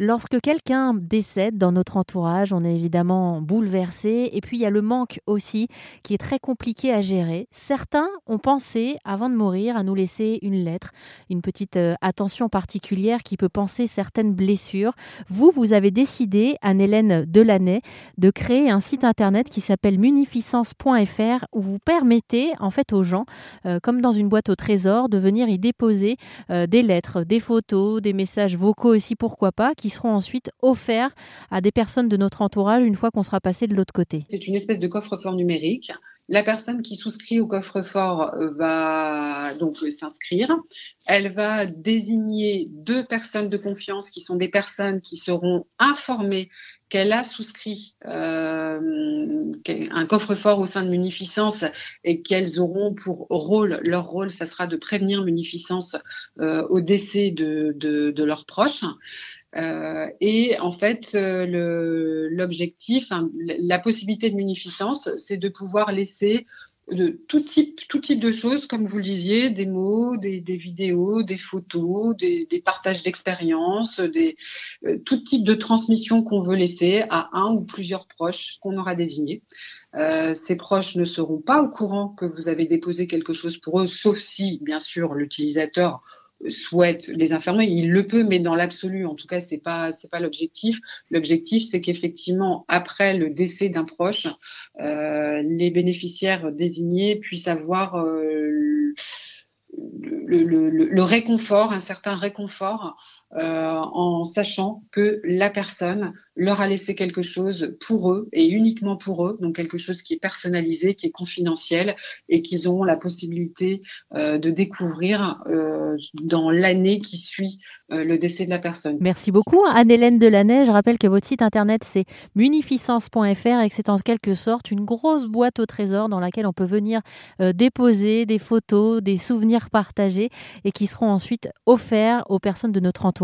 Lorsque quelqu'un décède dans notre entourage, on est évidemment bouleversé. Et puis il y a le manque aussi qui est très compliqué à gérer. Certains ont pensé, avant de mourir, à nous laisser une lettre, une petite euh, attention particulière qui peut penser certaines blessures. Vous, vous avez décidé, Anne-Hélène Delaney, de créer un site internet qui s'appelle munificence.fr où vous permettez en fait aux gens, euh, comme dans une boîte au trésor, de venir y déposer euh, des lettres, des photos, des messages vocaux aussi, pourquoi pas qui seront ensuite offerts à des personnes de notre entourage une fois qu'on sera passé de l'autre côté. C'est une espèce de coffre-fort numérique. La personne qui souscrit au coffre-fort euh, va donc s'inscrire. Elle va désigner deux personnes de confiance qui sont des personnes qui seront informées qu'elle a souscrit euh, un coffre-fort au sein de Munificence et qu'elles auront pour rôle, leur rôle, ça sera de prévenir Munificence euh, au décès de, de leurs proches. Euh, et en fait, euh, l'objectif, la possibilité de munificence, c'est de pouvoir laisser tout type, de choses, comme vous le disiez, des mots, des, vidéos, des photos, des, partages d'expériences, euh, tout type de transmission qu'on veut laisser à un ou plusieurs proches qu'on aura désignés. Ces proches ne seront pas au courant que vous avez déposé quelque chose pour eux, sauf si, bien sûr, l'utilisateur souhaite les informer, il le peut, mais dans l'absolu, en tout cas, c'est pas c'est pas l'objectif. L'objectif, c'est qu'effectivement, après le décès d'un proche, euh, les bénéficiaires désignés puissent avoir euh, le, réconfort, un certain réconfort, euh, en sachant que la personne leur a laissé quelque chose pour eux et uniquement pour eux, donc quelque chose qui est personnalisé, qui est confidentiel et qu'ils auront la possibilité euh, de découvrir euh, dans l'année qui suit le décès de la personne. Merci beaucoup Anne-Hélène Delaney. Je rappelle que votre site internet c'est munificence.fr et que c'est en quelque sorte une grosse boîte au trésor dans laquelle on peut venir déposer des photos, des souvenirs partagés et qui seront ensuite offerts aux personnes de notre entourage